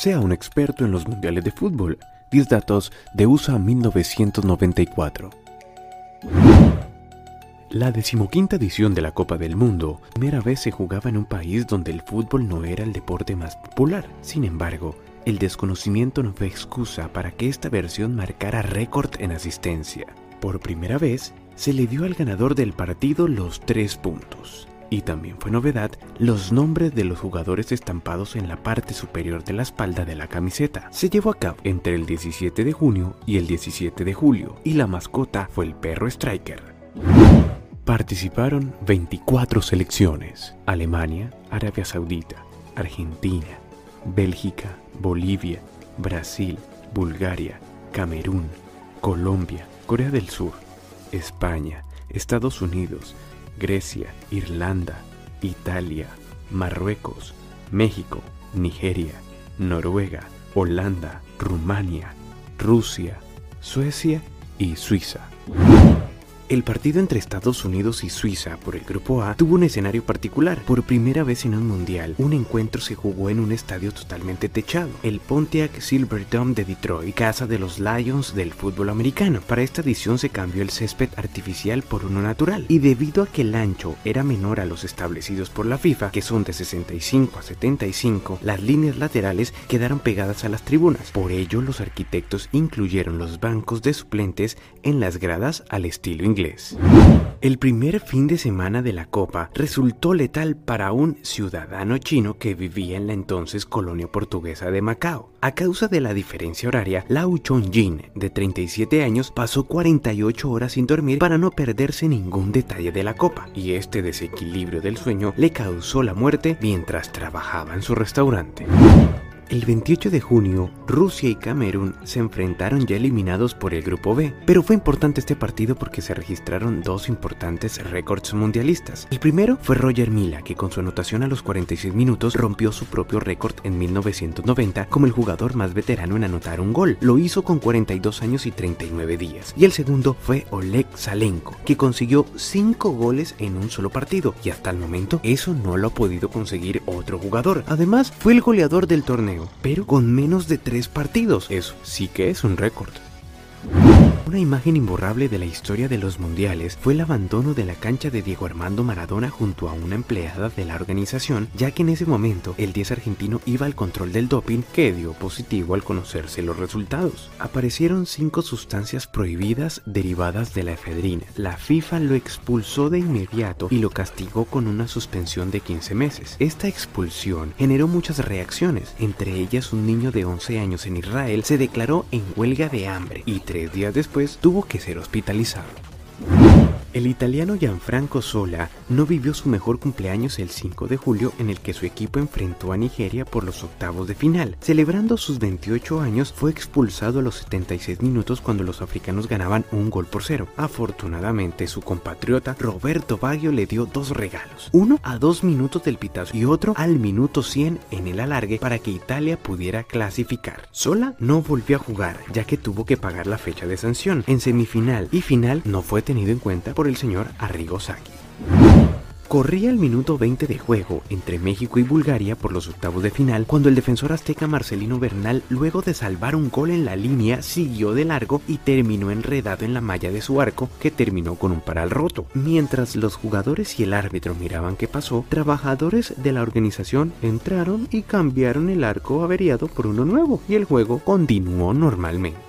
Sea un experto en los mundiales de fútbol. 10 datos de USA 1994. La decimoquinta edición de la Copa del Mundo, primera vez se jugaba en un país donde el fútbol no era el deporte más popular. Sin embargo, el desconocimiento no fue excusa para que esta versión marcara récord en asistencia. Por primera vez, se le dio al ganador del partido los tres puntos. Y también fue novedad los nombres de los jugadores estampados en la parte superior de la espalda de la camiseta. Se llevó a cabo entre el 17 de junio y el 17 de julio, y la mascota fue el perro Striker. Participaron 24 selecciones, Alemania, Arabia Saudita, Argentina, Bélgica, Bolivia, Brasil, Bulgaria, Camerún, Colombia, Corea del Sur, España, Estados Unidos, Grecia, Irlanda, Italia, Marruecos, México, Nigeria, Noruega, Holanda, Rumania, Rusia, Suecia y Suiza. El partido entre Estados Unidos y Suiza por el Grupo A tuvo un escenario particular. Por primera vez en un mundial, un encuentro se jugó en un estadio totalmente techado, el Pontiac Silverdome de Detroit, casa de los Lions del fútbol americano. Para esta edición se cambió el césped artificial por uno natural, y debido a que el ancho era menor a los establecidos por la FIFA, que son de 65 a 75, las líneas laterales quedaron pegadas a las tribunas. Por ello, los arquitectos incluyeron los bancos de suplentes en las gradas al estilo inglés. El primer fin de semana de la Copa resultó letal para un ciudadano chino que vivía en la entonces colonia portuguesa de Macao. A causa de la diferencia horaria, Lau Chong-jin, de 37 años, pasó 48 horas sin dormir para no perderse ningún detalle de la Copa, y este desequilibrio del sueño le causó la muerte mientras trabajaba en su restaurante. El 28 de junio, Rusia y Camerún se enfrentaron ya eliminados por el Grupo B, pero fue importante este partido porque se registraron dos importantes récords mundialistas. El primero fue Roger Mila, que con su anotación a los 46 minutos rompió su propio récord en 1990 como el jugador más veterano en anotar un gol. Lo hizo con 42 años y 39 días. Y el segundo fue Oleg Salenko, que consiguió 5 goles en un solo partido, y hasta el momento eso no lo ha podido conseguir otro jugador. Además, fue el goleador del torneo pero con menos de tres partidos. Eso sí que es un récord. Una imagen imborrable de la historia de los mundiales fue el abandono de la cancha de Diego Armando Maradona junto a una empleada de la organización, ya que en ese momento el 10 argentino iba al control del doping que dio positivo al conocerse los resultados. Aparecieron cinco sustancias prohibidas derivadas de la efedrina. La FIFA lo expulsó de inmediato y lo castigó con una suspensión de 15 meses. Esta expulsión generó muchas reacciones, entre ellas un niño de 11 años en Israel se declaró en huelga de hambre y tres días después tuvo que ser hospitalizado. El italiano Gianfranco Sola no vivió su mejor cumpleaños el 5 de julio en el que su equipo enfrentó a Nigeria por los octavos de final. Celebrando sus 28 años, fue expulsado a los 76 minutos cuando los africanos ganaban un gol por cero. Afortunadamente, su compatriota Roberto Baggio le dio dos regalos. Uno a dos minutos del pitazo y otro al minuto 100 en el alargue para que Italia pudiera clasificar. Sola no volvió a jugar ya que tuvo que pagar la fecha de sanción. En semifinal y final no fue tenido en cuenta por el señor Arrigo Sacchi. Corría el minuto 20 de juego entre México y Bulgaria por los octavos de final cuando el defensor azteca Marcelino Bernal, luego de salvar un gol en la línea, siguió de largo y terminó enredado en la malla de su arco que terminó con un paral roto. Mientras los jugadores y el árbitro miraban qué pasó, trabajadores de la organización entraron y cambiaron el arco averiado por uno nuevo y el juego continuó normalmente.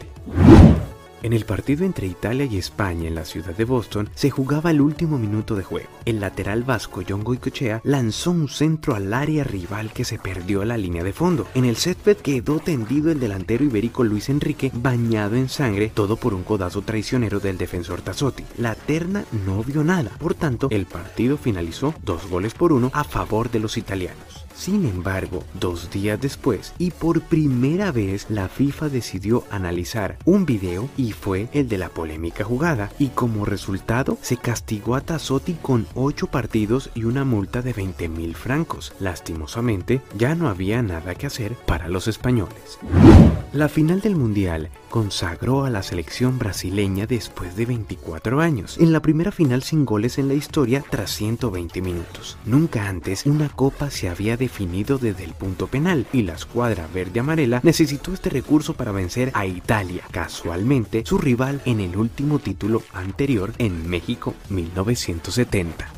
En el partido entre Italia y España en la ciudad de Boston se jugaba el último minuto de juego. El lateral vasco John Goicochea lanzó un centro al área rival que se perdió la línea de fondo. En el césped quedó tendido el delantero ibérico Luis Enrique bañado en sangre, todo por un codazo traicionero del defensor Tassotti. La terna no vio nada, por tanto el partido finalizó dos goles por uno a favor de los italianos. Sin embargo, dos días después y por primera vez la FIFA decidió analizar un video y fue el de la polémica jugada y como resultado se castigó a Tassotti con 8 partidos y una multa de 20 mil francos. Lastimosamente ya no había nada que hacer para los españoles. La final del Mundial consagró a la selección brasileña después de 24 años, en la primera final sin goles en la historia tras 120 minutos. Nunca antes una copa se había definido desde el punto penal y la escuadra verde-amarela necesitó este recurso para vencer a Italia, casualmente su rival en el último título anterior en México 1970.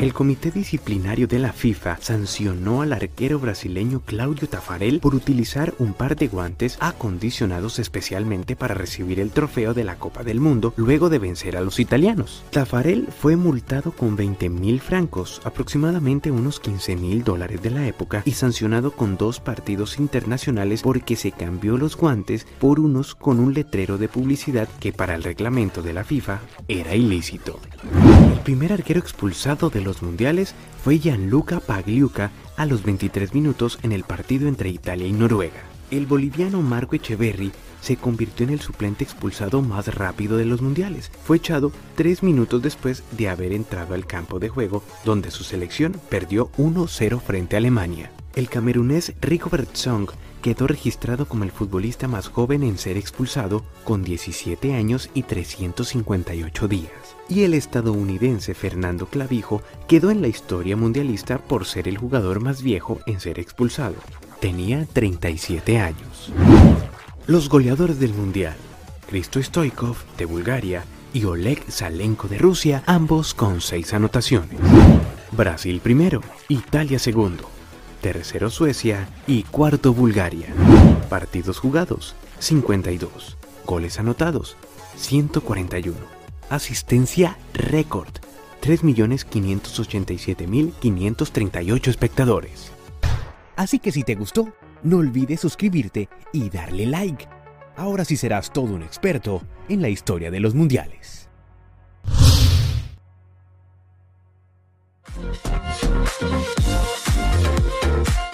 El comité disciplinario de la FIFA sancionó al arquero brasileño Claudio Tafarel por utilizar un par de guantes acondicionados especialmente para recibir el trofeo de la Copa del Mundo luego de vencer a los italianos. Tafarel fue multado con 20 mil francos, aproximadamente unos 15 mil dólares de la época, y sancionado con dos partidos internacionales porque se cambió los guantes por unos con un letrero de publicidad que para el reglamento de la FIFA era ilícito. El primer arquero expulsado de los mundiales fue Gianluca Pagliuca a los 23 minutos en el partido entre Italia y Noruega. El boliviano Marco Echeverri se convirtió en el suplente expulsado más rápido de los mundiales. Fue echado tres minutos después de haber entrado al campo de juego, donde su selección perdió 1-0 frente a Alemania. El camerunés Rico Song quedó registrado como el futbolista más joven en ser expulsado con 17 años y 358 días. Y el estadounidense Fernando Clavijo quedó en la historia mundialista por ser el jugador más viejo en ser expulsado. Tenía 37 años. Los goleadores del Mundial, Cristo Stoikov de Bulgaria y Oleg Salenko de Rusia, ambos con 6 anotaciones. Brasil primero, Italia segundo, tercero Suecia y cuarto Bulgaria. Partidos jugados, 52. Goles anotados, 141. Asistencia récord, 3.587.538 espectadores. Así que si te gustó, no olvides suscribirte y darle like. Ahora sí serás todo un experto en la historia de los mundiales.